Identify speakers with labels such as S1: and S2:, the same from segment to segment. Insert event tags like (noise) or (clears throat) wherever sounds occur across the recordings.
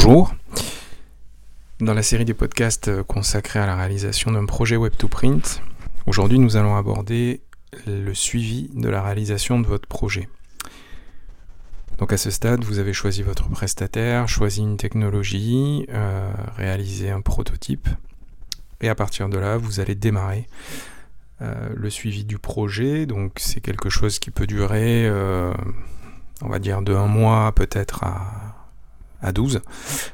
S1: Bonjour. Dans la série des podcasts consacrés à la réalisation d'un projet Web2Print, aujourd'hui nous allons aborder le suivi de la réalisation de votre projet. Donc à ce stade, vous avez choisi votre prestataire, choisi une technologie, euh, réalisé un prototype, et à partir de là, vous allez démarrer euh, le suivi du projet. Donc c'est quelque chose qui peut durer, euh, on va dire, de un mois peut-être à à 12,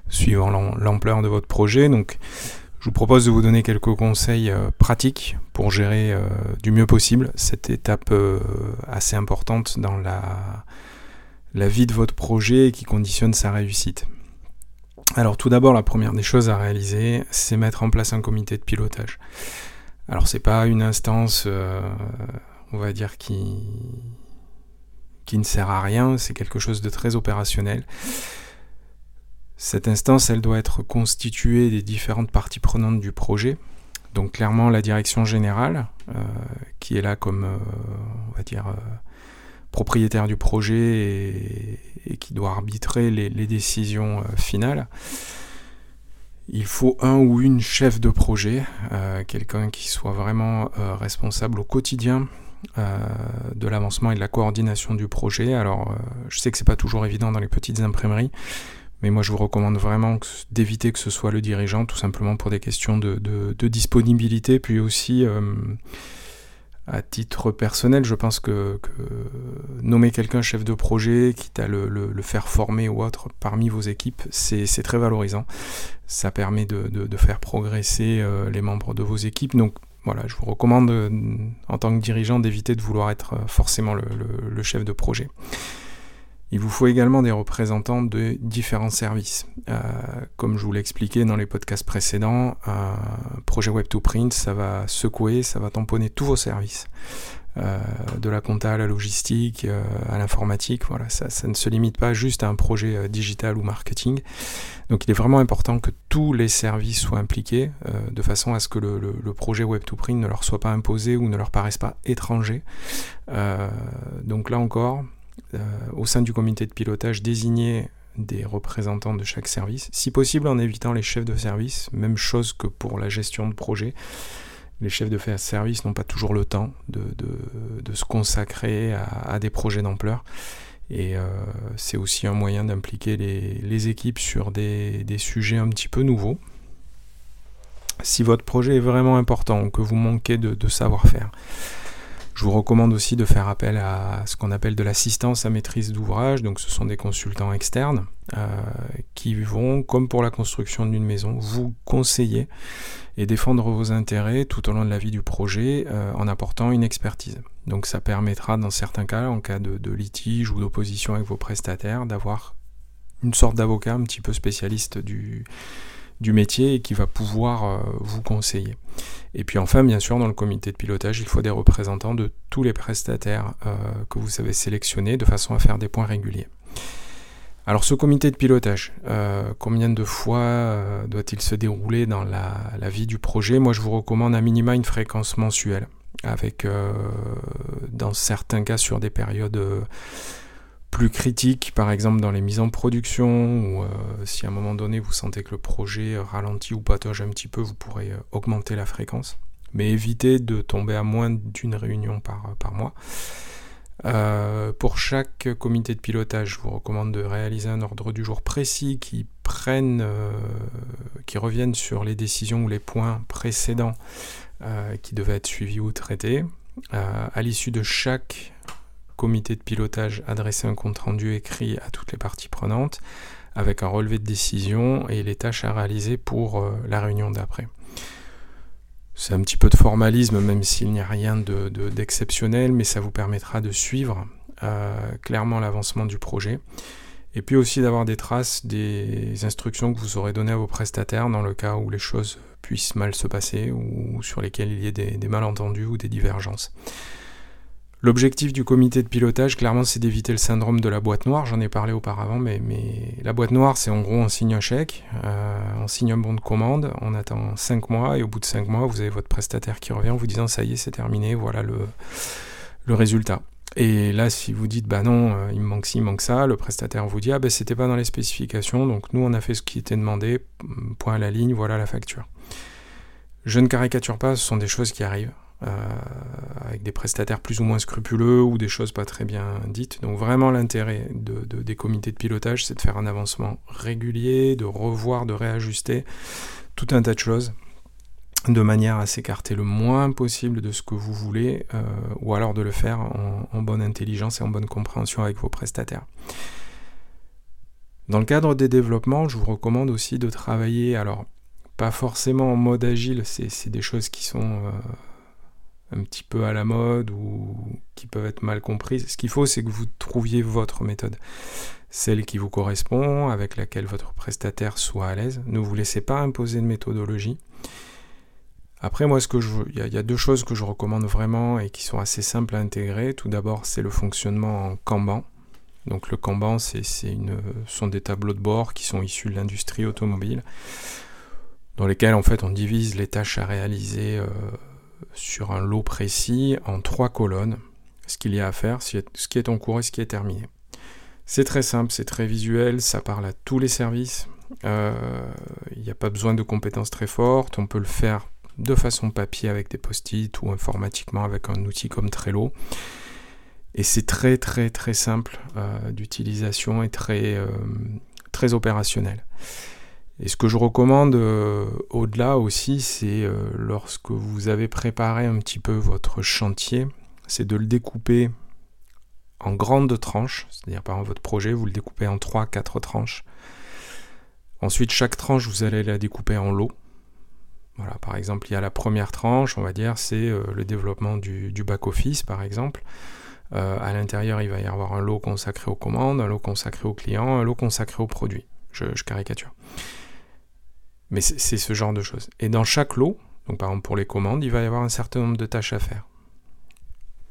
S1: suivant l'ampleur de votre projet. Donc, je vous propose de vous donner quelques conseils euh, pratiques pour gérer euh, du mieux possible cette étape euh, assez importante dans la, vie de votre projet qui conditionne sa réussite. Alors tout d'abord, la première des choses à réaliser, c'est mettre en place un comité de pilotage. Alors c'est pas une instance, on va dire, qui ne sert à rien, c'est quelque chose de très opérationnel. Cette instance, elle doit être constituée des différentes parties prenantes du projet. Donc clairement la direction générale, euh, qui est là comme, euh, on va dire, euh, propriétaire du projet et, qui doit arbitrer les, décisions finales. Il faut un ou une chef de projet, quelqu'un qui soit vraiment responsable au quotidien de l'avancement et de la coordination du projet. Alors, je sais que c'est pas toujours évident dans les petites imprimeries, mais moi, je vous recommande vraiment d'éviter que ce soit le dirigeant, tout simplement pour des questions de, disponibilité, puis aussi euh, à titre personnel, je pense que, nommer quelqu'un chef de projet, quitte à le, faire former ou autre parmi vos équipes, c'est très valorisant. Ça permet de, faire progresser euh, les membres de vos équipes. Donc voilà, je vous recommande euh, en tant que dirigeant d'éviter de vouloir être forcément le chef de projet. Il vous faut également des représentants de différents services. Euh, comme je vous l'ai expliqué dans les podcasts précédents, un projet Web2Print, ça va secouer, ça va tamponner tous vos services. Euh, de la compta à la logistique, euh, à l'informatique, voilà, ça, ne se limite pas juste à un projet digital ou marketing. Donc il est vraiment important que tous les services soient impliqués de façon à ce que le, le projet Web2Print ne leur soit pas imposé ou ne leur paraisse pas étranger. donc là encore, euh, au sein du comité de pilotage, désigner des représentants de chaque service, si possible en évitant les chefs de service, même chose que pour la gestion de projet. Les chefs de service n'ont pas toujours le temps de, se consacrer à, des projets d'ampleur. Et euh, c'est aussi un moyen d'impliquer les, équipes sur des, sujets un petit peu nouveaux. Si votre projet est vraiment important ou que vous manquez de savoir-faire, je vous recommande aussi de faire appel à ce qu'on appelle de l'assistance à maîtrise d'ouvrage. Donc ce sont des consultants externes euh, qui vont, comme pour la construction d'une maison, vous conseiller et défendre vos intérêts tout au long de la vie du projet euh, en apportant une expertise. Donc ça permettra dans certains cas, en cas de, litige ou d'opposition avec vos prestataires, d'avoir une sorte d'avocat un petit peu spécialiste du, du métier et qui va pouvoir euh, vous conseiller. Et puis enfin, bien sûr, dans le comité de pilotage, il faut des représentants de tous les prestataires euh, que vous avez sélectionnés de façon à faire des points réguliers. Alors ce comité de pilotage, euh, combien de fois doit-il se dérouler dans la, la, vie du projet? Moi je vous recommande un minima une fréquence mensuelle, avec dans certains cas sur des périodes plus critique, par exemple dans les mises en production, ou euh, si à un moment donné vous sentez que le projet ralentit ou patauge un petit peu, vous pourrez euh, augmenter la fréquence. Mais évitez de tomber à moins d'une réunion par, euh, par mois. pour chaque comité de pilotage, je vous recommande de réaliser un ordre du jour précis qui prenne, qui revienne sur les décisions ou les points précédents qui devaient être suivis ou traités. à l'issue de chaque comité de pilotage adresser un compte-rendu écrit à toutes les parties prenantes avec un relevé de décision et les tâches à réaliser pour euh, la réunion d'après. C'est un petit peu de formalisme, même s'il n'y a rien d'exceptionnel, de, mais ça vous permettra de suivre euh, clairement l'avancement du projet. Et puis aussi d'avoir des traces des instructions que vous aurez données à vos prestataires dans le cas où les choses puissent mal se passer ou sur lesquelles il y ait des malentendus ou des divergences. L'objectif du comité de pilotage, clairement, c'est d'éviter le syndrome de la boîte noire. J'en ai parlé auparavant, mais, la boîte noire, c'est en gros, on signe un chèque, euh, on signe un bon de commande, on attend 5 mois, et au bout de 5 mois, vous avez votre prestataire qui revient en vous disant ça y est, c'est terminé, voilà le, le résultat. Et là, si vous dites, bah non, euh, il me manque ci, il manque ça, le prestataire vous dit, ah ben c'était pas dans les spécifications, donc nous on a fait ce qui était demandé, point à la ligne, voilà la facture. Je ne caricature pas, ce sont des choses qui arrivent, euh, avec des prestataires plus ou moins scrupuleux ou des choses pas très bien dites. Donc vraiment l'intérêt de, des comités de pilotage, c'est de faire un avancement régulier, de revoir, de réajuster tout un tas de choses de manière à s'écarter le moins possible de ce que vous voulez, euh, ou alors de le faire en, bonne intelligence et en bonne compréhension avec vos prestataires. Dans le cadre des développements, je vous recommande aussi de travailler, alors pas forcément en mode agile, c'est des choses qui sont euh, un petit peu à la mode ou qui peuvent être mal comprises. Ce qu'il faut, c'est que vous trouviez votre méthode, celle qui vous correspond, avec laquelle votre prestataire soit à l'aise. Ne vous laissez pas imposer de méthodologie. Après, moi, ce que je, il y, a deux choses que je recommande vraiment et qui sont assez simples à intégrer. Tout d'abord, c'est le fonctionnement en Kanban. Donc le Kanban, c'est une, sont des tableaux de bord qui sont issus de l'industrie automobile, dans lesquels en fait on divise les tâches à réaliser euh, sur un lot précis en trois colonnes, ce qu'il y a à faire, ce qui est en cours et ce qui est terminé. C'est très simple, c'est très visuel, ça parle à tous les services. Euh, il n'y a pas besoin de compétences très fortes, on peut le faire de façon papier avec des post-it ou informatiquement avec un outil comme Trello. Et c'est très très très simple euh, d'utilisation et très, euh, très opérationnel. Et ce que je recommande euh, au-delà aussi, c'est lorsque vous avez préparé un petit peu votre chantier, c'est de le découper en grandes tranches, c'est-à-dire par exemple votre projet, vous le découpez en 3-4 tranches. Ensuite, chaque tranche, vous allez la découper en lots. Voilà, par exemple, il y a la première tranche, on va dire, c'est euh, le développement du, back-office, par exemple. Euh, à l'intérieur, il va y avoir un lot consacré aux commandes, un lot consacré aux clients, un lot consacré aux produits. Je, caricature. Mais c'est ce genre de choses. Et dans chaque lot, donc par exemple pour les commandes, il va y avoir un certain nombre de tâches à faire.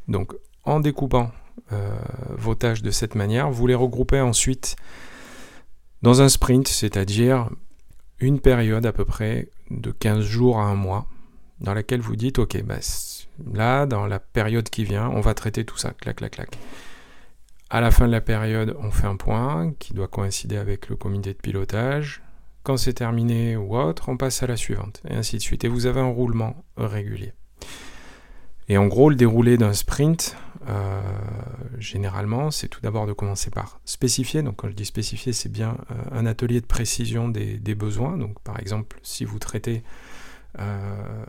S1: Donc en découpant euh, vos tâches de cette manière, vous les regroupez ensuite dans un sprint, c'est-à-dire une période à peu près de 15 jours à un mois, dans laquelle vous dites, ok, bah, là, dans la période qui vient, on va traiter tout ça, clac, clac, clac. À la fin de la période, on fait un point qui doit coïncider avec le comité de pilotage. Quand c'est terminé ou autre, on passe à la suivante, et ainsi de suite. Et vous avez un roulement régulier. Et en gros, le déroulé d'un sprint, euh, généralement, c'est tout d'abord de commencer par spécifier. Donc quand je dis spécifier, c'est bien euh, un atelier de précision des, besoins. Donc par exemple, si vous traitez euh,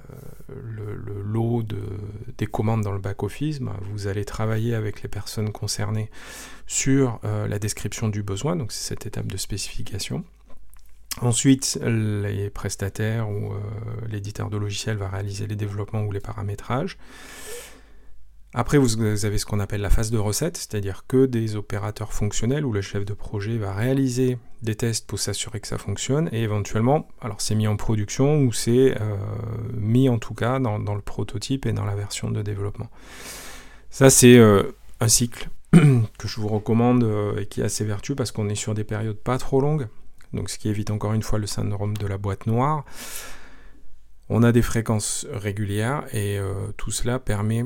S1: le, lot de, des commandes dans le back-office, ben, vous allez travailler avec les personnes concernées sur la description du besoin. Donc c'est cette étape de spécification. Ensuite, les prestataires ou l'éditeur de logiciel va réaliser les développements ou les paramétrages. Après, vous avez ce qu'on appelle la phase de recette, c'est-à-dire que des opérateurs fonctionnels où le chef de projet va réaliser des tests pour s'assurer que ça fonctionne et éventuellement, alors c'est mis en production ou c'est euh, mis en tout cas dans, le prototype et dans la version de développement. Ça, c'est euh, un cycle (clears throat) que je vous recommande euh, et qui est assez vertueux parce qu'on est sur des périodes pas trop longues, donc ce qui évite encore une fois le syndrome de la boîte noire. On a des fréquences régulières et tout cela permet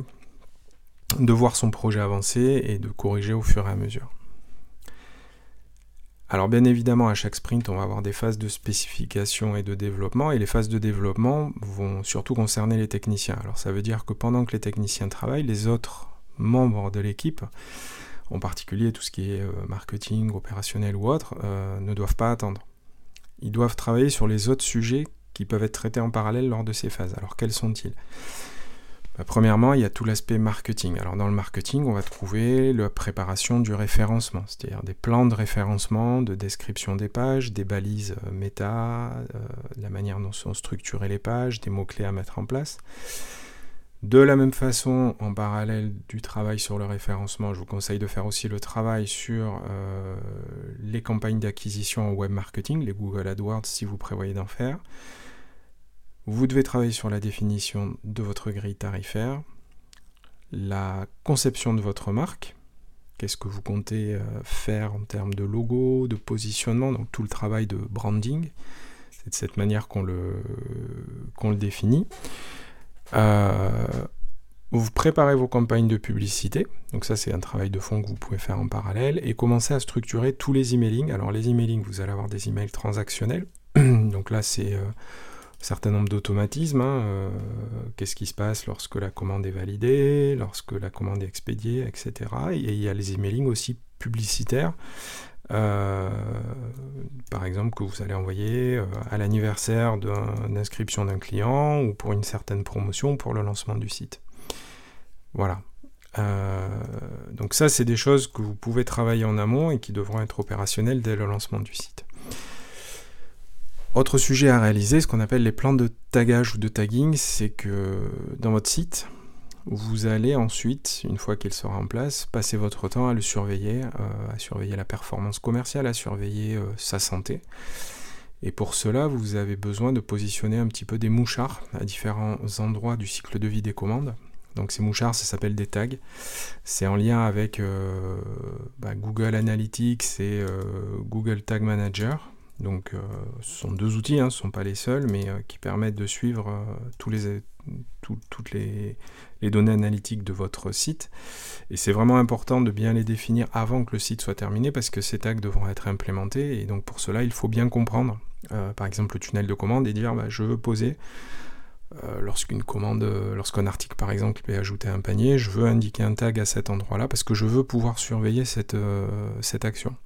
S1: de voir son projet avancer et de corriger au fur et à mesure. Alors bien évidemment, à chaque sprint, on va avoir des phases de spécification et de développement, et les phases de développement vont surtout concerner les techniciens. Alors ça veut dire que pendant que les techniciens travaillent, les autres membres de l'équipe, en particulier tout ce qui est euh, marketing, opérationnel ou autre, euh, ne doivent pas attendre. Ils doivent travailler sur les autres sujets qui peuvent être traités en parallèle lors de ces phases. Alors quels sont-ils? Bah, premièrement, il y a tout l'aspect marketing. Alors dans le marketing, on va trouver la préparation du référencement, c'est-à-dire des plans de référencement, de description des pages, des balises euh, méta, la manière dont sont structurées les pages, des mots-clés à mettre en place. De la même façon, en parallèle du travail sur le référencement, je vous conseille de faire aussi le travail sur euh, les campagnes d'acquisition en web marketing, les Google AdWords si vous prévoyez d'en faire. Vous devez travailler sur la définition de votre grille tarifaire, la conception de votre marque, qu'est-ce que vous comptez euh, faire en termes de logo, de positionnement, donc tout le travail de branding. C'est de cette manière qu'on le, qu'on le définit. Euh, Vous préparez vos campagnes de publicité, donc ça c'est un travail de fond que vous pouvez faire en parallèle, et commencez à structurer tous les emailing. Alors les emailing, vous allez avoir des emails transactionnels, (clears throat) donc là c'est euh, un certain nombre d'automatismes. Hein, euh, qu'est-ce qui se passe lorsque la commande est validée, lorsque la commande est expédiée, etc. Et il y a les emailing aussi publicitaires. Euh, par exemple, que vous allez envoyer à l'anniversaire d'inscription d'un client ou pour une certaine promotion pour le lancement du site. Voilà. Euh, donc ça, c'est des choses que vous pouvez travailler en amont et qui devront être opérationnelles dès le lancement du site. Autre sujet à réaliser, ce qu'on appelle les plans de tagage ou de tagging, c'est que dans votre site, vous allez ensuite, une fois qu'il sera en place, passer votre temps à le surveiller, euh, à surveiller la performance commerciale, à surveiller euh, sa santé. Et pour cela, vous avez besoin de positionner un petit peu des mouchards à différents endroits du cycle de vie des commandes. Donc ces mouchards, ça s'appelle des tags. C'est en lien avec euh, bah, Google Analytics et Google Tag Manager. Donc ce sont deux outils, hein, ce ne sont pas les seuls, mais qui permettent de suivre tous les, toutes les, données analytiques de votre site. Et c'est vraiment important de bien les définir avant que le site soit terminé parce que ces tags devront être implémentés. Et donc pour cela, il faut bien comprendre, par exemple, le tunnel de commande et dire bah, je veux poser euh, lorsqu'une commande, euh, lorsqu'un article par exemple est ajouté à un panier, je veux indiquer un tag à cet endroit-là parce que je veux pouvoir surveiller euh, cette action.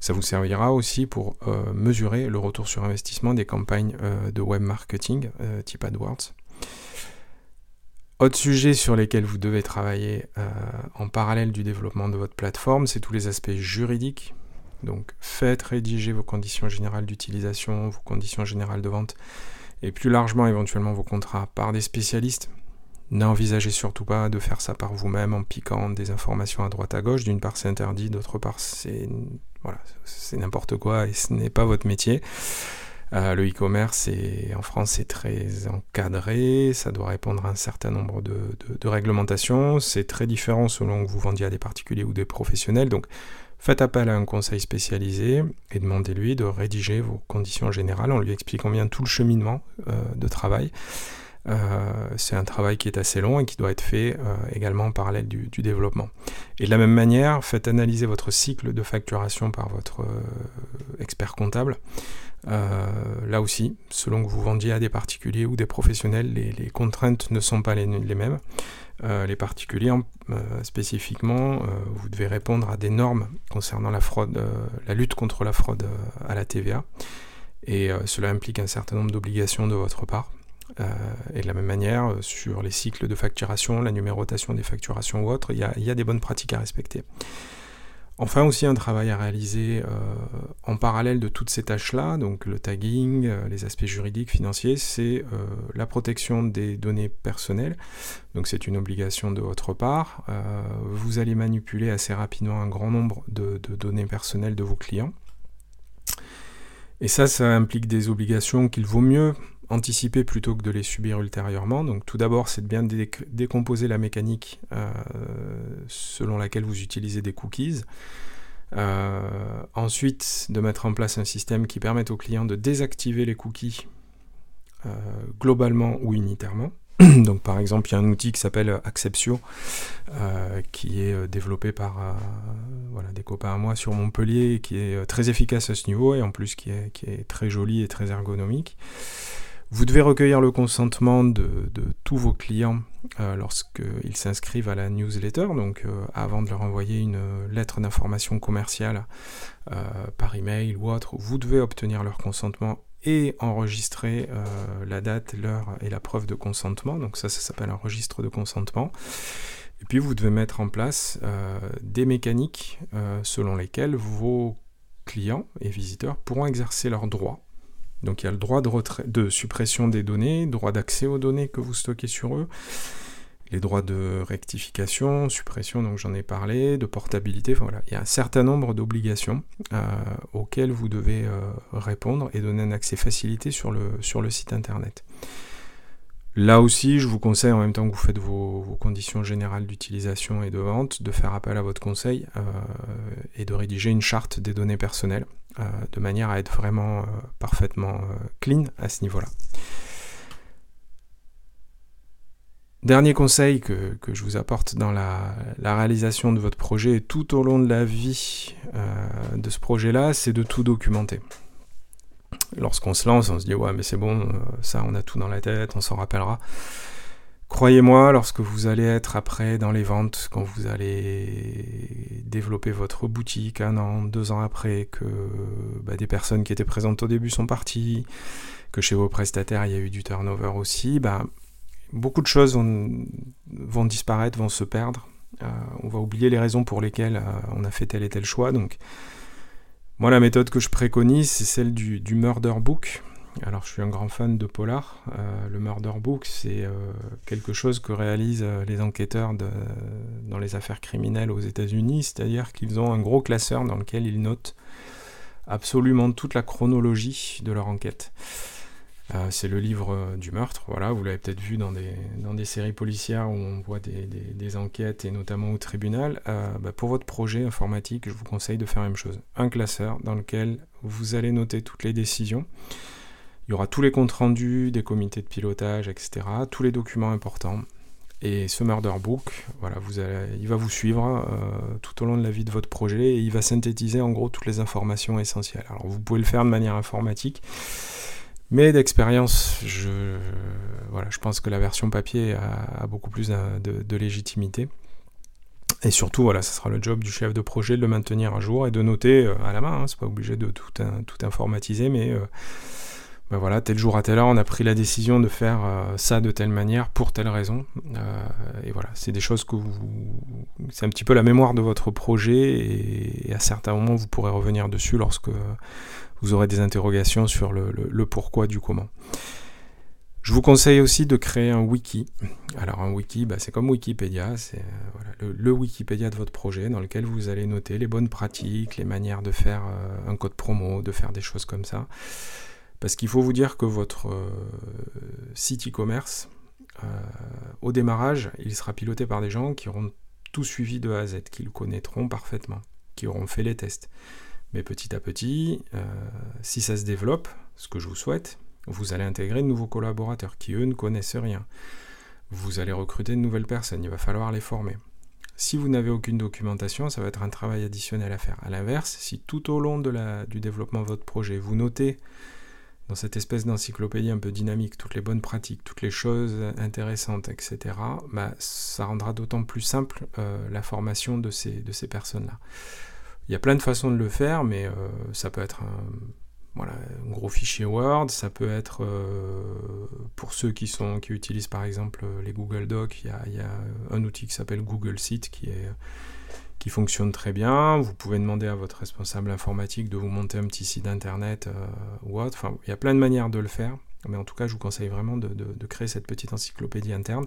S1: Ça vous servira aussi pour mesurer le retour sur investissement des campagnes de web marketing type AdWords. Autre sujet sur lesquels vous devez travailler en parallèle du développement de votre plateforme, c'est tous les aspects juridiques. Donc faites rédiger vos conditions générales d'utilisation, vos conditions générales de vente et plus largement éventuellement vos contrats par des spécialistes. N'envisagez surtout pas de faire ça par vous-même en piquant des informations à droite à gauche. D'une part, c'est interdit, d'autre part, c'est voilà, c'est n'importe quoi et ce n'est pas votre métier. Euh, le e-commerce en France c'est très encadré, ça doit répondre à un certain nombre de, réglementations. C'est très différent selon que vous vendiez à des particuliers ou des professionnels. Donc Faites appel à un conseil spécialisé et demandez-lui de rédiger vos conditions générales en lui expliquant bien tout le cheminement euh, de travail. Euh, c'est un travail qui est assez long et qui doit être fait également en parallèle du, développement. Et de la même manière, faites analyser votre cycle de facturation par votre expert comptable. Là aussi, selon que vous vendiez à des particuliers ou des professionnels, les, contraintes ne sont pas les mêmes. Euh, les particuliers, euh, spécifiquement, euh, vous devez répondre à des normes concernant la fraude, la lutte contre la fraude à la TVA. Et cela implique un certain nombre d'obligations de votre part. et de la même manière, sur les cycles de facturation, la numérotation des facturations ou autres, il y a des bonnes pratiques à respecter. Enfin aussi un travail à réaliser euh, en parallèle de toutes ces tâches-là, donc le tagging, euh, les aspects juridiques, financiers, c'est euh, la protection des données personnelles. Donc c'est une obligation de votre part. vous allez manipuler assez rapidement un grand nombre de données personnelles de vos clients. Et ça, ça implique des obligations qu'il vaut mieux anticiper plutôt que de les subir ultérieurement. Donc tout d'abord, c'est de bien décomposer la mécanique euh, selon laquelle vous utilisez des cookies. Euh, ensuite, de mettre en place un système qui permette aux clients de désactiver les cookies euh, globalement ou unitairement. (coughs) Donc par exemple, il y a un outil qui s'appelle Acceptio, qui est développé par des copains à moi sur Montpellier, qui est très efficace à ce niveau et en plus qui est, qui est très joli et très ergonomique. Vous devez recueillir le consentement de, tous vos clients euh, lorsqu'ils s'inscrivent à la newsletter, donc euh, avant de leur envoyer une lettre d'information commerciale euh, par email ou autre, vous devez obtenir leur consentement et enregistrer la date, l'heure et la preuve de consentement. Donc ça, ça s'appelle un registre de consentement. Et puis vous devez mettre en place des mécaniques selon lesquelles vos clients et visiteurs pourront exercer leurs droits donc il y a le droit de, suppression des données, droit d'accès aux données que vous stockez sur eux, les droits de rectification, suppression, donc j'en ai parlé, de portabilité, voilà, il y a un certain nombre d'obligations euh, auxquelles vous devez euh, répondre et donner un accès facilité sur le site internet. Là aussi, je vous conseille, en même temps que vous faites vos, conditions générales d'utilisation et de vente, de faire appel à votre conseil euh, et de rédiger une charte des données personnelles, euh, de manière à être vraiment euh, parfaitement clean à ce niveau-là. Dernier conseil que, je vous apporte dans la, réalisation de votre projet et tout au long de la vie de ce projet-là, c'est de tout documenter. Lorsqu'on se lance, on se dit ouais mais c'est bon, euh, ça on a tout dans la tête, on s'en rappellera. Croyez-moi, lorsque vous allez être après dans les ventes, quand vous allez développer votre boutique un an, deux ans après, que bah, des personnes qui étaient présentes au début sont parties, que chez vos prestataires il y a eu du turnover aussi, bah, beaucoup de choses vont, disparaître, vont se perdre. Euh, on va oublier les raisons pour lesquelles euh, on a fait tel et tel choix. Donc, moi, la méthode que je préconise, c'est celle du, murder book. Alors, je suis un grand fan de polar. Euh, le murder book, c'est quelque chose que réalisent les enquêteurs dans les affaires criminelles aux États-Unis, c'est-à-dire qu'ils ont un gros classeur dans lequel ils notent absolument toute la chronologie de leur enquête. Euh, c'est le livre euh, du meurtre, voilà, vous l'avez peut-être vu dans des, dans des séries policières où on voit des, enquêtes et notamment au tribunal. Euh, bah, pour votre projet informatique, je vous conseille de faire la même chose. Un classeur dans lequel vous allez noter toutes les décisions. Il y aura tous les comptes rendus des comités de pilotage, etc., tous les documents importants. Et ce murder book, voilà, vous il va vous suivre tout au long de la vie de votre projet et il va synthétiser en gros toutes les informations essentielles. Alors vous pouvez le faire de manière informatique. Mais d'expérience, je, voilà, je pense que la version papier a, beaucoup plus de, légitimité. Et surtout, voilà, ce sera le job du chef de projet de le maintenir à jour et de noter euh, à la main. Hein, c'est pas obligé de tout, tout informatiser, mais euh, ben voilà, tel jour à telle heure, on a pris la décision de faire euh, ça de telle manière pour telle raison. et voilà, c'est des choses que vous, c'est un petit peu la mémoire de votre projet et, à certains moments vous pourrez revenir dessus lorsque vous aurez des interrogations sur le, pourquoi du comment. Je vous conseille aussi de créer un wiki. Alors un wiki, bah, c'est comme Wikipédia, c'est euh, le, Wikipédia de votre projet dans lequel vous allez noter les bonnes pratiques, les manières de faire euh, un code promo, de faire des choses comme ça. Parce qu'il faut vous dire que votre euh, site e-commerce, au démarrage, il sera piloté par des gens qui auront tout suivi de A à Z, qui le connaîtront parfaitement, qui auront fait les tests. Mais petit à petit, euh, si ça se développe, ce que je vous souhaite, vous allez intégrer de nouveaux collaborateurs qui, eux, ne connaissent rien. Vous allez recruter de nouvelles personnes, il va falloir les former. Si vous n'avez aucune documentation, ça va être un travail additionnel à faire. A l'inverse, si tout au long de la, du développement de votre projet, vous notez dans cette espèce d'encyclopédie un peu dynamique toutes les bonnes pratiques, toutes les choses intéressantes, etc., bah, ça rendra d'autant plus simple euh, la formation de ces, de ces personnes-là. Il y a plein de façons de le faire, mais euh, ça peut être un, voilà, un gros fichier Word, ça peut être euh, pour ceux qui, sont, qui utilisent par exemple les Google Docs, il y a, un outil qui s'appelle Google Sheet qui, est, qui fonctionne très bien. Vous pouvez demander à votre responsable informatique de vous monter un petit site internet euh, ou autre. Enfin, il y a plein de manières de le faire, mais en tout cas, je vous conseille vraiment de, créer cette petite encyclopédie interne.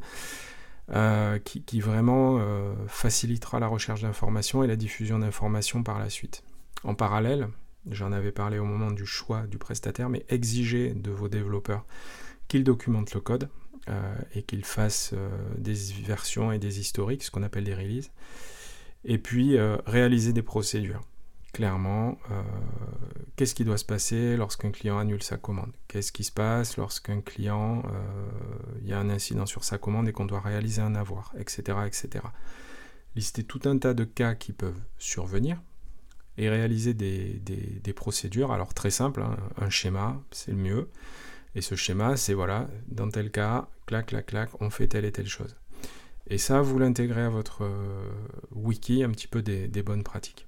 S1: Euh, qui, vraiment euh, facilitera la recherche d'informations et la diffusion d'informations par la suite. En parallèle, j'en avais parlé au moment du choix du prestataire, mais exigez de vos développeurs qu'ils documentent le code et qu'ils fassent des versions et des historiques, ce qu'on appelle des releases, et puis réaliser des procédures clairement euh, qu'est-ce qui doit se passer lorsqu'un client annule sa commande? Qu'est-ce qui se passe lorsqu'un client, euh, il y a un incident sur sa commande et qu'on doit réaliser un avoir, etc., etc. Lister tout un tas de cas qui peuvent survenir et réaliser des, procédures. Alors très simple, hein, un schéma, c'est le mieux. Et ce schéma, c'est voilà, dans tel cas, clac, clac, clac, on fait telle et telle chose. Et ça, vous l'intégrez à votre euh, wiki un petit peu des bonnes pratiques.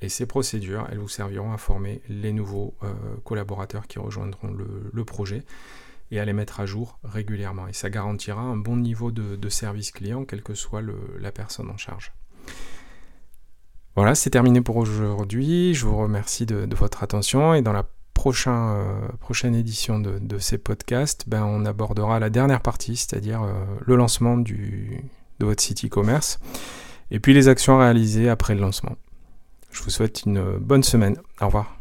S1: Et ces procédures, elles vous serviront à former les nouveaux euh, collaborateurs qui rejoindront le, projet et à les mettre à jour régulièrement. Et ça garantira un bon niveau de, service client, quelle que soit la personne en charge. Voilà, c'est terminé pour aujourd'hui. Je vous remercie de, votre attention et dans la euh, prochaine édition de, ces podcasts, ben, on abordera la dernière partie, c'est-à-dire euh, le lancement de votre site e-commerce et puis les actions réalisées après le lancement. Je vous souhaite une bonne semaine. Au revoir.